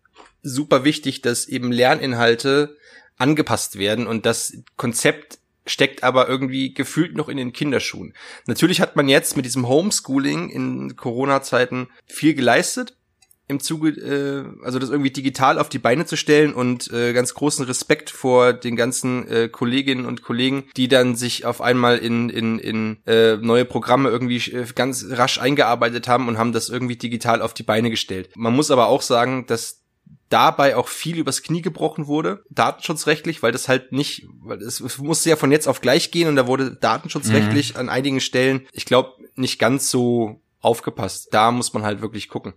super wichtig, dass eben Lerninhalte angepasst werden und das Konzept steckt aber irgendwie gefühlt noch in den Kinderschuhen. Natürlich hat man jetzt mit diesem Homeschooling in Corona-Zeiten viel geleistet im Zuge, äh, also das irgendwie digital auf die Beine zu stellen und äh, ganz großen Respekt vor den ganzen äh, Kolleginnen und Kollegen, die dann sich auf einmal in, in, in äh, neue Programme irgendwie äh, ganz rasch eingearbeitet haben und haben das irgendwie digital auf die Beine gestellt. Man muss aber auch sagen, dass dabei auch viel übers Knie gebrochen wurde, datenschutzrechtlich, weil das halt nicht, weil es, musste ja von jetzt auf gleich gehen und da wurde datenschutzrechtlich mhm. an einigen Stellen, ich glaube, nicht ganz so aufgepasst. Da muss man halt wirklich gucken.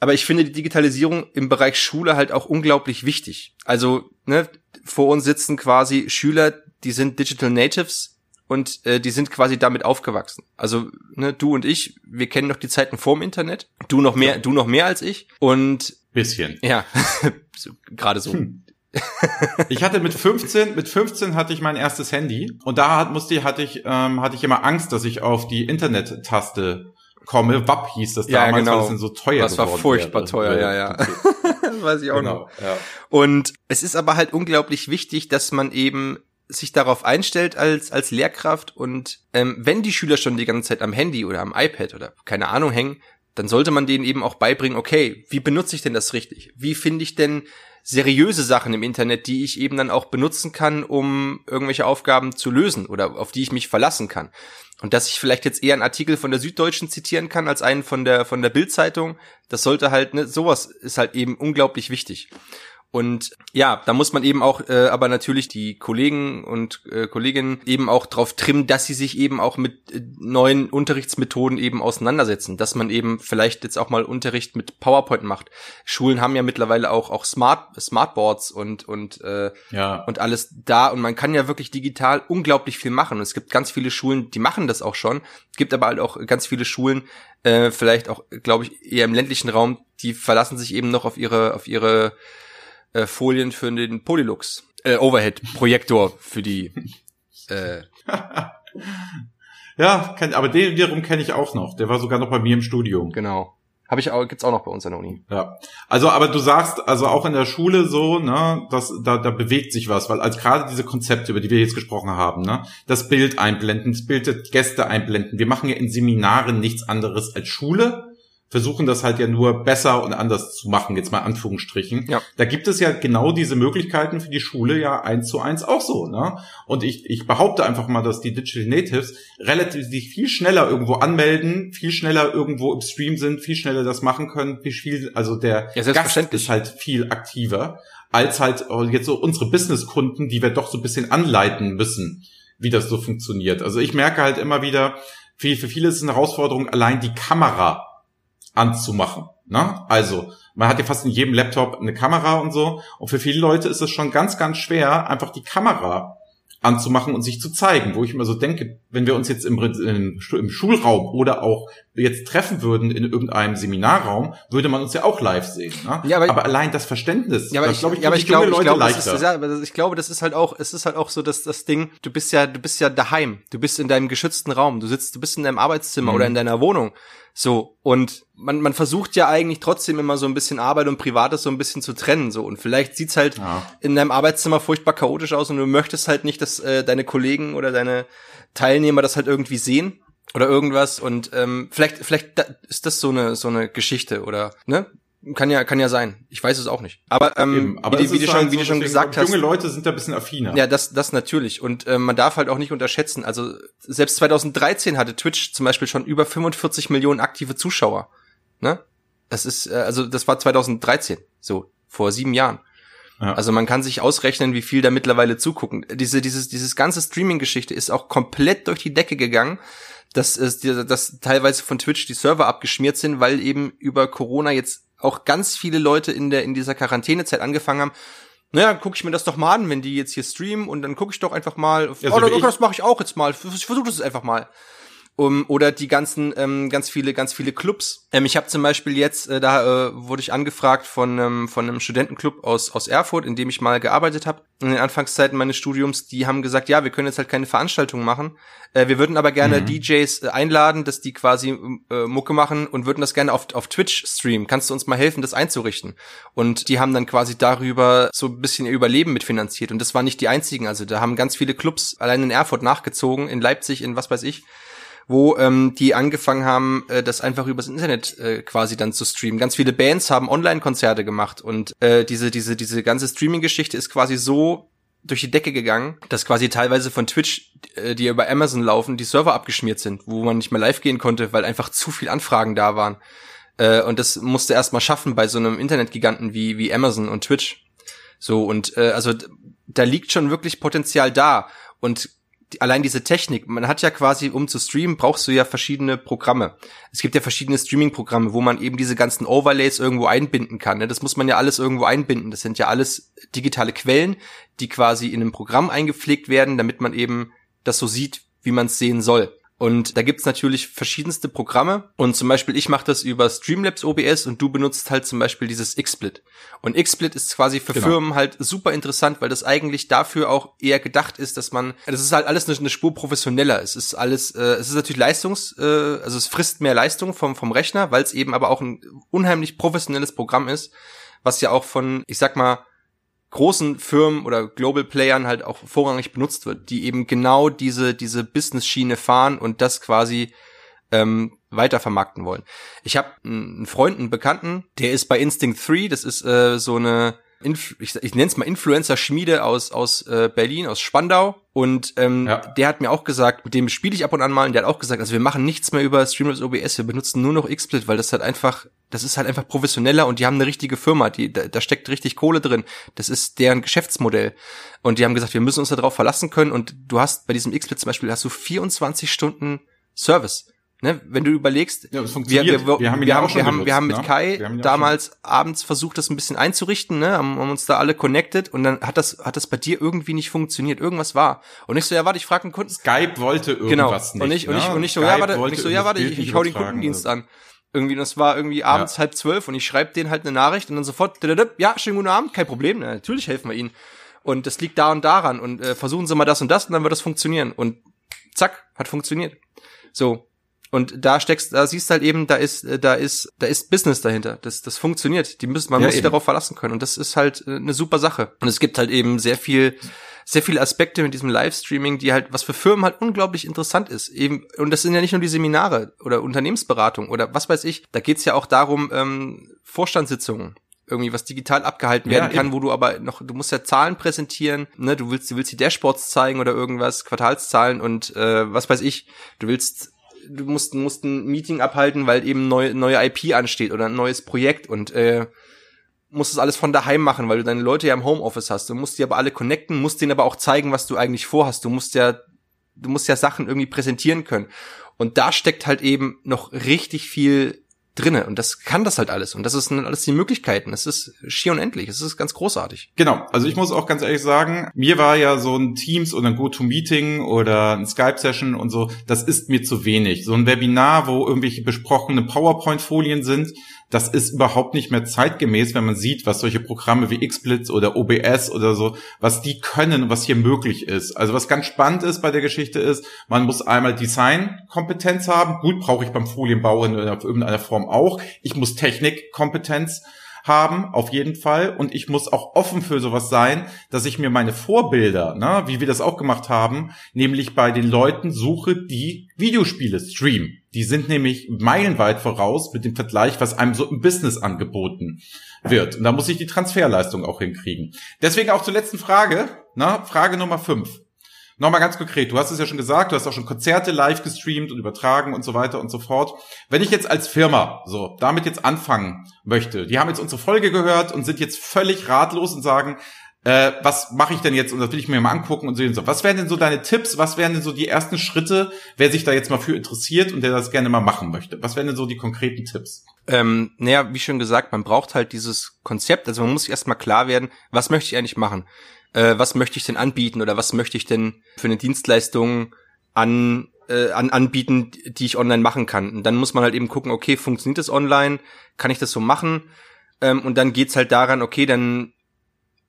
Aber ich finde die Digitalisierung im Bereich Schule halt auch unglaublich wichtig. Also, ne, vor uns sitzen quasi Schüler, die sind Digital Natives und äh, die sind quasi damit aufgewachsen. Also, ne, du und ich, wir kennen noch die Zeiten vorm Internet. Du noch mehr, ja. du noch mehr als ich. Und Bisschen. Ja, so, gerade so. Hm. ich hatte mit 15, mit 15 hatte ich mein erstes Handy und da hat, musste, hatte ich, ähm, hatte ich immer Angst, dass ich auf die Internet-Taste komme. WAP hieß das ja, damals, genau. weil es dann so teuer Das war furchtbar wäre. teuer, ja, ja. weiß ich auch genau, noch. Ja. Und es ist aber halt unglaublich wichtig, dass man eben sich darauf einstellt als, als Lehrkraft und ähm, wenn die Schüler schon die ganze Zeit am Handy oder am iPad oder keine Ahnung hängen, dann sollte man denen eben auch beibringen, okay, wie benutze ich denn das richtig? Wie finde ich denn seriöse Sachen im Internet, die ich eben dann auch benutzen kann, um irgendwelche Aufgaben zu lösen oder auf die ich mich verlassen kann? Und dass ich vielleicht jetzt eher einen Artikel von der Süddeutschen zitieren kann als einen von der von der Bildzeitung, das sollte halt ne, sowas ist halt eben unglaublich wichtig. Und ja, da muss man eben auch äh, aber natürlich die Kollegen und äh, Kolleginnen eben auch drauf trimmen, dass sie sich eben auch mit äh, neuen Unterrichtsmethoden eben auseinandersetzen, dass man eben vielleicht jetzt auch mal Unterricht mit PowerPoint macht. Schulen haben ja mittlerweile auch auch Smart Smartboards und und äh, ja. und alles da und man kann ja wirklich digital unglaublich viel machen. Und es gibt ganz viele Schulen, die machen das auch schon. Es gibt aber halt auch ganz viele Schulen, äh, vielleicht auch, glaube ich, eher im ländlichen Raum, die verlassen sich eben noch auf ihre auf ihre äh, Folien für den Polylux äh, Overhead Projektor für die äh, Ja, kenn, aber den wiederum kenne ich auch noch. Der war sogar noch bei mir im Studium. Genau. Habe ich auch, gibt's auch noch bei uns an der Uni. Ja. Also, aber du sagst, also auch in der Schule so, ne, dass da, da bewegt sich was, weil als gerade diese Konzepte, über die wir jetzt gesprochen haben, ne, das Bild einblenden, das Bild der Gäste einblenden. Wir machen ja in Seminaren nichts anderes als Schule versuchen das halt ja nur besser und anders zu machen, jetzt mal Anführungsstrichen. Ja. Da gibt es ja genau diese Möglichkeiten für die Schule ja eins zu eins auch so, ne? Und ich, ich behaupte einfach mal, dass die Digital Natives relativ sich viel schneller irgendwo anmelden, viel schneller irgendwo im Stream sind, viel schneller das machen können, wie viel, also der ja, Gast ist halt viel aktiver als halt jetzt so unsere Businesskunden, die wir doch so ein bisschen anleiten müssen, wie das so funktioniert. Also ich merke halt immer wieder, für, für viele ist es eine Herausforderung, allein die Kamera anzumachen. Ne? Also, man hat ja fast in jedem Laptop eine Kamera und so. Und für viele Leute ist es schon ganz, ganz schwer, einfach die Kamera anzumachen und sich zu zeigen, wo ich immer so denke, wenn wir uns jetzt im, im, im, Schulraum oder auch jetzt treffen würden in irgendeinem Seminarraum, würde man uns ja auch live sehen. Ne? Ja, aber, aber allein das Verständnis, ja, aber ich, glaube ich, ja, aber ich glaube, ich glaube, leichter. Ist, ja, ich glaube, das ist halt auch, es ist halt auch so, dass das Ding, du bist ja, du bist ja daheim, du bist in deinem geschützten Raum, du sitzt, du bist in deinem Arbeitszimmer mhm. oder in deiner Wohnung. So, und man, man versucht ja eigentlich trotzdem immer so ein bisschen Arbeit und Privates so ein bisschen zu trennen. So, und vielleicht sieht's halt ja. in deinem Arbeitszimmer furchtbar chaotisch aus und du möchtest halt nicht, dass äh, deine Kollegen oder deine Teilnehmer das halt irgendwie sehen oder irgendwas. Und ähm, vielleicht, vielleicht da, ist das so eine, so eine Geschichte oder, ne? Kann ja, kann ja sein. Ich weiß es auch nicht. Aber, ähm, aber wie, wie, du schon, halt wie du schon gesagt hast. Junge Leute sind da ein bisschen affiner. Ja, das, das natürlich. Und ähm, man darf halt auch nicht unterschätzen. Also selbst 2013 hatte Twitch zum Beispiel schon über 45 Millionen aktive Zuschauer. Ne? Das ist, äh, also das war 2013, so vor sieben Jahren. Ja. Also man kann sich ausrechnen, wie viel da mittlerweile zugucken. Diese, dieses, dieses ganze Streaming-Geschichte ist auch komplett durch die Decke gegangen, dass, dass teilweise von Twitch die Server abgeschmiert sind, weil eben über Corona jetzt auch ganz viele Leute in der in dieser Quarantänezeit angefangen haben, naja, gucke ich mir das doch mal an, wenn die jetzt hier streamen und dann gucke ich doch einfach mal, ja, so oh, das mache ich auch jetzt mal, ich versuche das einfach mal um, oder die ganzen ähm, ganz viele ganz viele Clubs. Ähm, ich habe zum Beispiel jetzt äh, da äh, wurde ich angefragt von ähm, von einem Studentenclub aus aus Erfurt, in dem ich mal gearbeitet habe in den Anfangszeiten meines Studiums. Die haben gesagt, ja, wir können jetzt halt keine Veranstaltungen machen. Äh, wir würden aber gerne mhm. DJs äh, einladen, dass die quasi äh, Mucke machen und würden das gerne auf auf Twitch streamen. Kannst du uns mal helfen, das einzurichten? Und die haben dann quasi darüber so ein bisschen ihr Überleben mitfinanziert. Und das waren nicht die einzigen. Also da haben ganz viele Clubs allein in Erfurt nachgezogen, in Leipzig, in was weiß ich wo ähm, die angefangen haben, äh, das einfach übers Internet äh, quasi dann zu streamen. Ganz viele Bands haben Online-Konzerte gemacht und äh, diese diese diese ganze Streaming-Geschichte ist quasi so durch die Decke gegangen, dass quasi teilweise von Twitch, äh, die über Amazon laufen, die Server abgeschmiert sind, wo man nicht mehr live gehen konnte, weil einfach zu viel Anfragen da waren. Äh, und das musste erst mal schaffen bei so einem Internetgiganten wie wie Amazon und Twitch. So und äh, also da liegt schon wirklich Potenzial da und allein diese Technik, man hat ja quasi, um zu streamen, brauchst du ja verschiedene Programme. Es gibt ja verschiedene Streaming-Programme, wo man eben diese ganzen Overlays irgendwo einbinden kann. Ne? Das muss man ja alles irgendwo einbinden. Das sind ja alles digitale Quellen, die quasi in einem Programm eingepflegt werden, damit man eben das so sieht, wie man es sehen soll. Und da gibt's natürlich verschiedenste Programme. Und zum Beispiel, ich mache das über Streamlabs OBS und du benutzt halt zum Beispiel dieses XSplit. Und XSplit ist quasi für genau. Firmen halt super interessant, weil das eigentlich dafür auch eher gedacht ist, dass man, das ist halt alles eine, eine Spur professioneller. Es ist alles, äh, es ist natürlich Leistungs, äh, also es frisst mehr Leistung vom, vom Rechner, weil es eben aber auch ein unheimlich professionelles Programm ist, was ja auch von, ich sag mal, großen Firmen oder Global Playern halt auch vorrangig benutzt wird, die eben genau diese, diese Business-Schiene fahren und das quasi ähm, weiter vermarkten wollen. Ich habe einen Freund, einen Bekannten, der ist bei Instinct 3, das ist äh, so eine Inf ich, ich nenne es mal Influencer-Schmiede aus, aus äh, Berlin, aus Spandau. Und ähm, ja. der hat mir auch gesagt, mit dem spiele ich ab und an mal, und der hat auch gesagt, also wir machen nichts mehr über Streamlabs OBS, wir benutzen nur noch XSplit, weil das halt einfach, das ist halt einfach professioneller und die haben eine richtige Firma, die, da, da steckt richtig Kohle drin. Das ist deren Geschäftsmodell. Und die haben gesagt, wir müssen uns darauf verlassen können. Und du hast bei diesem XSplit zum Beispiel hast du 24 Stunden Service. Ne, wenn du überlegst, ja, funktioniert. Wir, wir, wir haben, wir, haben, wir, haben, wir haben mit ne? Kai haben damals abends versucht, das ein bisschen einzurichten, ne, haben, haben, uns da alle connected und dann hat das, hat das bei dir irgendwie nicht funktioniert. Irgendwas war. Und ich so, ja, warte, ich frage einen Kunden. Skype wollte irgendwas genau. nicht. Und ich, ne? und ich, und ich so, ja, warte, und ich so, ja, warte, ich, ich hau den Kundendienst an. Irgendwie, das war irgendwie abends ja. halb zwölf und ich schreibe denen halt eine Nachricht und dann sofort, ja, schönen guten Abend, kein Problem, ne, natürlich helfen wir ihnen. Und das liegt da und daran und äh, versuchen Sie mal das und das und dann wird das funktionieren. Und zack, hat funktioniert. So, und da steckst, da siehst halt eben, da ist, äh, da ist, da ist Business dahinter. Das, das funktioniert. Die müssen, man ja, muss sich darauf verlassen können. Und das ist halt äh, eine super Sache. Und es gibt halt eben sehr viel, sehr viele Aspekte mit diesem Livestreaming, die halt, was für Firmen halt unglaublich interessant ist. Eben, und das sind ja nicht nur die Seminare oder Unternehmensberatung oder was weiß ich. Da geht's ja auch darum, ähm, Vorstandssitzungen irgendwie was digital abgehalten werden ja, kann, eben. wo du aber noch, du musst ja Zahlen präsentieren, ne, du willst, du willst die Dashboards zeigen oder irgendwas, Quartalszahlen und äh, was weiß ich, du willst du musst, musst ein Meeting abhalten, weil eben neue, neue IP ansteht oder ein neues Projekt und äh, musst das alles von daheim machen, weil du deine Leute ja im Homeoffice hast. Du musst die aber alle connecten, musst denen aber auch zeigen, was du eigentlich vorhast. Du musst ja, du musst ja Sachen irgendwie präsentieren können. Und da steckt halt eben noch richtig viel drinne und das kann das halt alles und das ist alles die Möglichkeiten. Es ist schier unendlich. Es ist ganz großartig. Genau. Also ich muss auch ganz ehrlich sagen, mir war ja so ein Teams oder ein GoToMeeting oder ein Skype-Session und so, das ist mir zu wenig. So ein Webinar, wo irgendwelche besprochene PowerPoint-Folien sind, das ist überhaupt nicht mehr zeitgemäß, wenn man sieht, was solche Programme wie XSplits oder OBS oder so, was die können, was hier möglich ist. Also was ganz spannend ist bei der Geschichte ist, man muss einmal Designkompetenz haben. Gut, brauche ich beim Folienbau in irgendeiner Form auch. Ich muss Technikkompetenz haben, auf jeden Fall. Und ich muss auch offen für sowas sein, dass ich mir meine Vorbilder, ne, wie wir das auch gemacht haben, nämlich bei den Leuten suche, die Videospiele streamen. Die sind nämlich meilenweit voraus mit dem Vergleich, was einem so im Business angeboten wird. Und da muss ich die Transferleistung auch hinkriegen. Deswegen auch zur letzten Frage, ne, Frage Nummer fünf. Nochmal ganz konkret, du hast es ja schon gesagt, du hast auch schon Konzerte live gestreamt und übertragen und so weiter und so fort. Wenn ich jetzt als Firma so damit jetzt anfangen möchte, die haben jetzt unsere Folge gehört und sind jetzt völlig ratlos und sagen, äh, was mache ich denn jetzt und das will ich mir mal angucken und so so. Was wären denn so deine Tipps? Was wären denn so die ersten Schritte, wer sich da jetzt mal für interessiert und der das gerne mal machen möchte? Was wären denn so die konkreten Tipps? Ähm, naja, wie schon gesagt, man braucht halt dieses Konzept, also man muss sich erstmal klar werden, was möchte ich eigentlich machen? Äh, was möchte ich denn anbieten oder was möchte ich denn für eine Dienstleistung an, äh, an anbieten, die ich online machen kann. Und dann muss man halt eben gucken, okay, funktioniert das online? Kann ich das so machen? Ähm, und dann geht's halt daran, okay, dann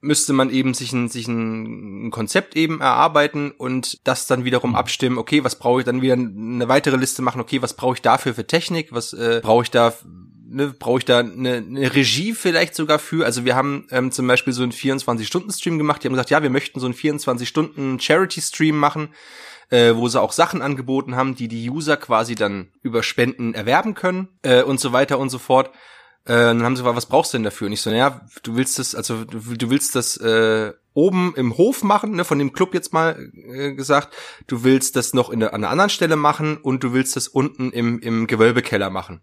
müsste man eben sich ein, sich ein Konzept eben erarbeiten und das dann wiederum abstimmen, okay, was brauche ich dann wieder eine weitere Liste machen, okay, was brauche ich dafür für Technik, was äh, brauche ich da ne, brauche ich da eine, eine Regie vielleicht sogar für. Also wir haben ähm, zum Beispiel so einen 24-Stunden-Stream gemacht. Die haben gesagt, ja, wir möchten so einen 24-Stunden-Charity-Stream machen, äh, wo sie auch Sachen angeboten haben, die die User quasi dann über Spenden erwerben können äh, und so weiter und so fort. Äh, dann haben sie gesagt, was brauchst du denn dafür? Und ich so, naja, du willst das, also du, du willst das äh, oben im Hof machen, ne, von dem Club jetzt mal äh, gesagt, du willst das noch in an einer anderen Stelle machen und du willst das unten im, im Gewölbekeller machen.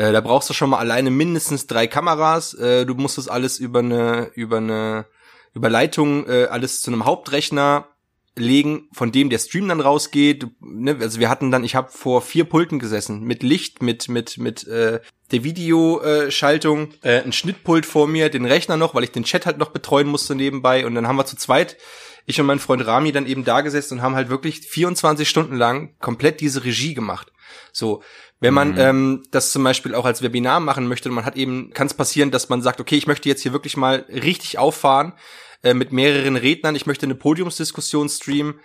Äh, da brauchst du schon mal alleine mindestens drei Kameras. Äh, du musst das alles über eine über eine über Leitung äh, alles zu einem Hauptrechner legen, von dem der Stream dann rausgeht. Ne? Also wir hatten dann, ich habe vor vier Pulten gesessen mit Licht, mit mit mit äh, der Videoschaltung, äh, ein Schnittpult vor mir, den Rechner noch, weil ich den Chat halt noch betreuen musste nebenbei. Und dann haben wir zu zweit ich und mein Freund Rami dann eben da gesessen und haben halt wirklich 24 Stunden lang komplett diese Regie gemacht. So, wenn man mhm. ähm, das zum Beispiel auch als Webinar machen möchte, man hat eben, kann es passieren, dass man sagt, okay, ich möchte jetzt hier wirklich mal richtig auffahren äh, mit mehreren Rednern, ich möchte eine Podiumsdiskussion streamen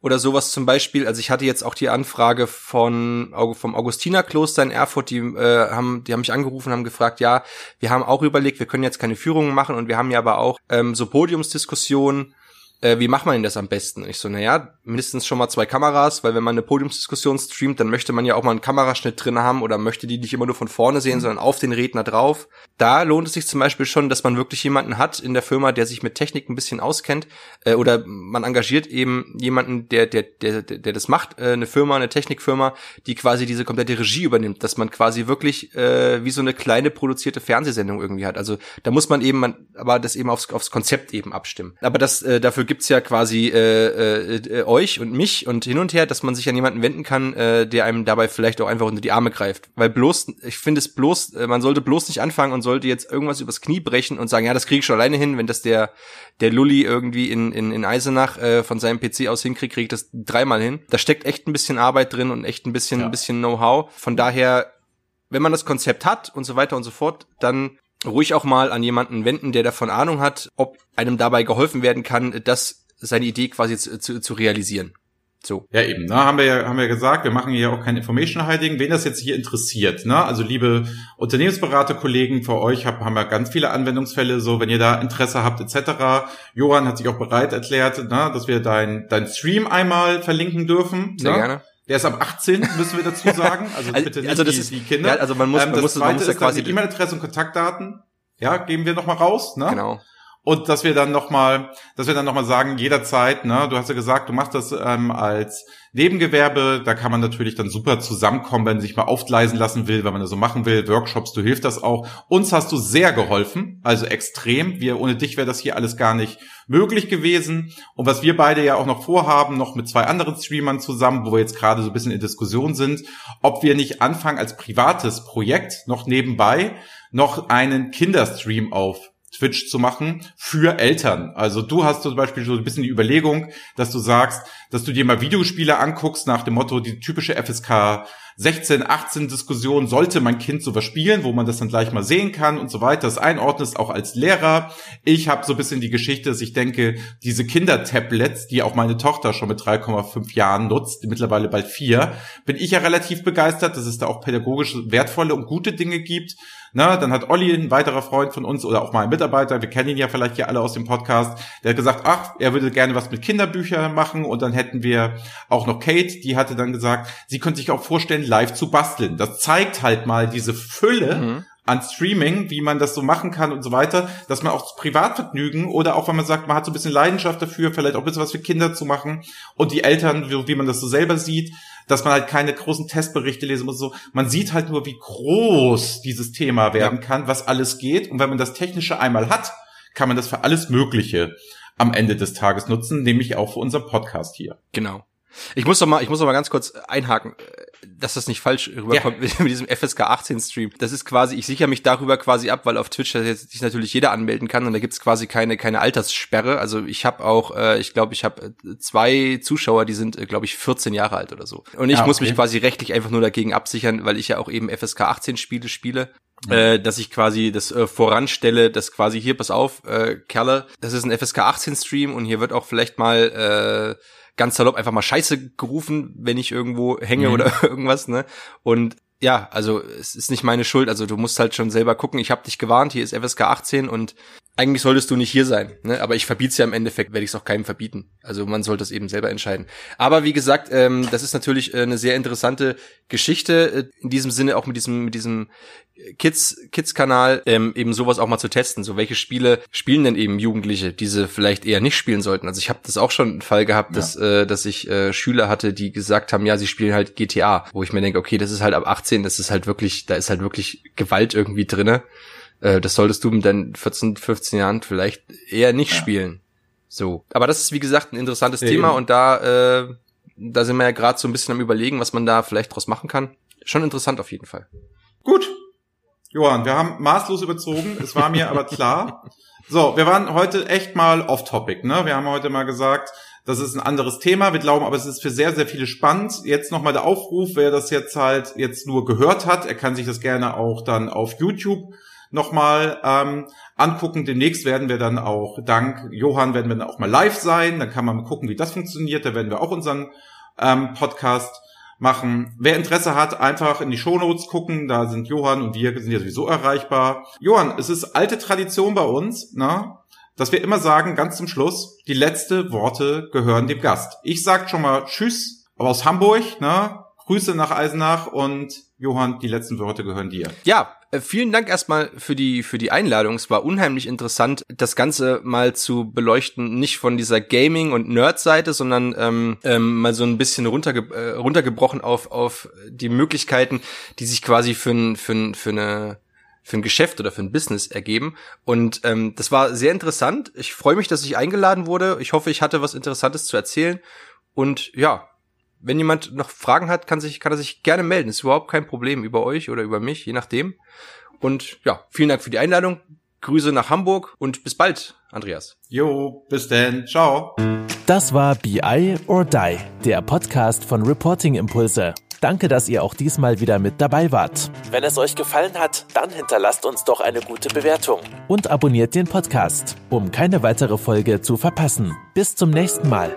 oder sowas zum Beispiel. Also ich hatte jetzt auch die Anfrage von vom Augustinerkloster in Erfurt, die äh, haben, die haben mich angerufen, haben gefragt, ja, wir haben auch überlegt, wir können jetzt keine Führungen machen und wir haben ja aber auch ähm, so Podiumsdiskussionen äh, wie macht man denn das am besten? Und ich so, naja, mindestens schon mal zwei Kameras, weil wenn man eine Podiumsdiskussion streamt, dann möchte man ja auch mal einen Kameraschnitt drin haben oder möchte die nicht immer nur von vorne sehen, mhm. sondern auf den Redner drauf. Da lohnt es sich zum Beispiel schon, dass man wirklich jemanden hat in der Firma, der sich mit Technik ein bisschen auskennt, äh, oder man engagiert eben jemanden, der, der, der, der das macht, äh, eine Firma, eine Technikfirma, die quasi diese komplette Regie übernimmt, dass man quasi wirklich äh, wie so eine kleine produzierte Fernsehsendung irgendwie hat. Also da muss man eben, man, aber das eben aufs, aufs Konzept eben abstimmen. Aber das äh, dafür gibt's ja quasi äh, äh, euch und mich und hin und her, dass man sich an jemanden wenden kann, äh, der einem dabei vielleicht auch einfach unter die Arme greift. Weil bloß, ich finde es bloß, äh, man sollte bloß nicht anfangen und sollte jetzt irgendwas übers Knie brechen und sagen, ja, das kriege ich schon alleine hin, wenn das der der Lulli irgendwie in, in, in Eisenach äh, von seinem PC aus hinkriegt, kriege ich das dreimal hin. Da steckt echt ein bisschen Arbeit drin und echt ein bisschen, ja. ein bisschen Know-how. Von daher, wenn man das Konzept hat und so weiter und so fort, dann ruhig auch mal an jemanden wenden, der davon Ahnung hat, ob einem dabei geholfen werden kann, das seine Idee quasi zu, zu, zu realisieren. So. Ja, eben, ne, haben wir ja, haben wir gesagt, wir machen hier auch kein Information Hiding. Wen das jetzt hier interessiert, ne, also liebe Unternehmensberaterkollegen, für euch hab, haben wir ganz viele Anwendungsfälle, so, wenn ihr da Interesse habt, etc. Johann hat sich auch bereit erklärt, ne, dass wir dein, dein Stream einmal verlinken dürfen. Sehr ne? gerne. Der ist am 18. müssen wir dazu sagen. Also, also bitte nicht also das die, ist, die Kinder. Ja, also man muss, ähm, man muss, man muss ja quasi die E-Mail-Adresse und Kontaktdaten. Ja, geben wir nochmal raus, ne? Genau und dass wir dann nochmal, dass wir dann nochmal sagen, jederzeit, ne, du hast ja gesagt, du machst das ähm, als Nebengewerbe, da kann man natürlich dann super zusammenkommen, wenn sich mal aufgleisen lassen will, wenn man das so machen will, Workshops, du hilfst das auch. Uns hast du sehr geholfen, also extrem. Wir, ohne dich wäre das hier alles gar nicht möglich gewesen. Und was wir beide ja auch noch vorhaben, noch mit zwei anderen Streamern zusammen, wo wir jetzt gerade so ein bisschen in Diskussion sind, ob wir nicht anfangen als privates Projekt noch nebenbei noch einen Kinderstream auf Twitch zu machen für Eltern. Also du hast zum Beispiel so ein bisschen die Überlegung, dass du sagst, dass du dir mal Videospiele anguckst nach dem Motto, die typische FSK 16, 18 Diskussion, sollte mein Kind sowas spielen, wo man das dann gleich mal sehen kann und so weiter, das einordnest auch als Lehrer. Ich habe so ein bisschen die Geschichte, dass ich denke, diese Kindertablets, die auch meine Tochter schon mit 3,5 Jahren nutzt, mittlerweile bald vier, bin ich ja relativ begeistert, dass es da auch pädagogisch wertvolle und gute Dinge gibt. Na, dann hat Olli, ein weiterer Freund von uns oder auch mal ein Mitarbeiter, wir kennen ihn ja vielleicht ja alle aus dem Podcast, der hat gesagt, ach, er würde gerne was mit Kinderbüchern machen und dann hätten wir auch noch Kate, die hatte dann gesagt, sie könnte sich auch vorstellen, live zu basteln. Das zeigt halt mal diese Fülle mhm an Streaming, wie man das so machen kann und so weiter, dass man auch Privatvergnügen oder auch wenn man sagt, man hat so ein bisschen Leidenschaft dafür, vielleicht auch ein bisschen was für Kinder zu machen und die Eltern, wie, wie man das so selber sieht, dass man halt keine großen Testberichte lesen muss. So, man sieht halt nur, wie groß dieses Thema werden kann, was alles geht. Und wenn man das Technische einmal hat, kann man das für alles Mögliche am Ende des Tages nutzen, nämlich auch für unseren Podcast hier. Genau. Ich muss doch mal, ich muss doch mal ganz kurz einhaken dass das nicht falsch rüberkommt ja. mit, diesem FSK 18 Stream. Das ist quasi, ich sichere mich darüber quasi ab, weil auf Twitch jetzt sich natürlich jeder anmelden kann und da gibt's quasi keine keine Alterssperre. Also ich habe auch, äh, ich glaube, ich habe äh, zwei Zuschauer, die sind, äh, glaube ich, 14 Jahre alt oder so. Und ich ah, muss mich quasi rechtlich einfach nur dagegen absichern, weil ich ja auch eben FSK 18 Spiele spiele. Mhm. Äh, dass ich quasi das äh, voranstelle, dass quasi hier, pass auf, äh, Kerle, das ist ein FSK 18 Stream und hier wird auch vielleicht mal äh, ganz salopp einfach mal Scheiße gerufen, wenn ich irgendwo hänge mhm. oder irgendwas, ne? Und ja, also es ist nicht meine Schuld, also du musst halt schon selber gucken, ich habe dich gewarnt, hier ist FSK 18 und eigentlich solltest du nicht hier sein, ne? aber ich verbiete es ja im Endeffekt, werde ich es auch keinem verbieten. Also man sollte es eben selber entscheiden. Aber wie gesagt, ähm, das ist natürlich äh, eine sehr interessante Geschichte, äh, in diesem Sinne auch mit diesem, mit diesem Kids, Kids-Kanal, ähm, eben sowas auch mal zu testen. So, welche Spiele spielen denn eben Jugendliche, die sie vielleicht eher nicht spielen sollten? Also ich habe das auch schon einen Fall gehabt, ja. dass, äh, dass ich äh, Schüler hatte, die gesagt haben, ja, sie spielen halt GTA, wo ich mir denke, okay, das ist halt ab 18, das ist halt wirklich, da ist halt wirklich Gewalt irgendwie drinne. Äh, das solltest du mit deinen 14, 15 Jahren vielleicht eher nicht ja. spielen. So. Aber das ist, wie gesagt, ein interessantes ja, Thema eben. und da, äh, da sind wir ja gerade so ein bisschen am überlegen, was man da vielleicht draus machen kann. Schon interessant auf jeden Fall. Gut. Johann, wir haben maßlos überzogen, es war mir aber klar. So, wir waren heute echt mal off-topic, ne? Wir haben heute mal gesagt, das ist ein anderes Thema. Wir glauben aber, es ist für sehr, sehr viele spannend. Jetzt nochmal der Aufruf, wer das jetzt halt jetzt nur gehört hat, er kann sich das gerne auch dann auf YouTube nochmal ähm, angucken. Demnächst werden wir dann auch, dank Johann, werden wir dann auch mal live sein. Dann kann man mal gucken, wie das funktioniert. Da werden wir auch unseren ähm, Podcast machen. Wer Interesse hat, einfach in die Shownotes gucken. Da sind Johann und wir sind ja sowieso erreichbar. Johann, es ist alte Tradition bei uns, ne? dass wir immer sagen, ganz zum Schluss, die letzte Worte gehören dem Gast. Ich sag schon mal Tschüss aus Hamburg, ne? Grüße nach Eisenach und Johann, die letzten Worte gehören dir. Ja, äh, vielen Dank erstmal für die für die Einladung. Es war unheimlich interessant, das Ganze mal zu beleuchten, nicht von dieser Gaming und Nerd-Seite, sondern ähm, ähm, mal so ein bisschen runterge äh, runtergebrochen auf auf die Möglichkeiten, die sich quasi für ein, für, ein, für eine für ein Geschäft oder für ein Business ergeben. Und ähm, das war sehr interessant. Ich freue mich, dass ich eingeladen wurde. Ich hoffe, ich hatte was Interessantes zu erzählen. Und ja, wenn jemand noch Fragen hat, kann, sich, kann er sich gerne melden. Ist überhaupt kein Problem über euch oder über mich, je nachdem. Und ja, vielen Dank für die Einladung. Grüße nach Hamburg und bis bald, Andreas. Jo, bis denn. Ciao. Das war BI or Die, der Podcast von Reporting Impulse. Danke, dass ihr auch diesmal wieder mit dabei wart. Wenn es euch gefallen hat, dann hinterlasst uns doch eine gute Bewertung. Und abonniert den Podcast, um keine weitere Folge zu verpassen. Bis zum nächsten Mal.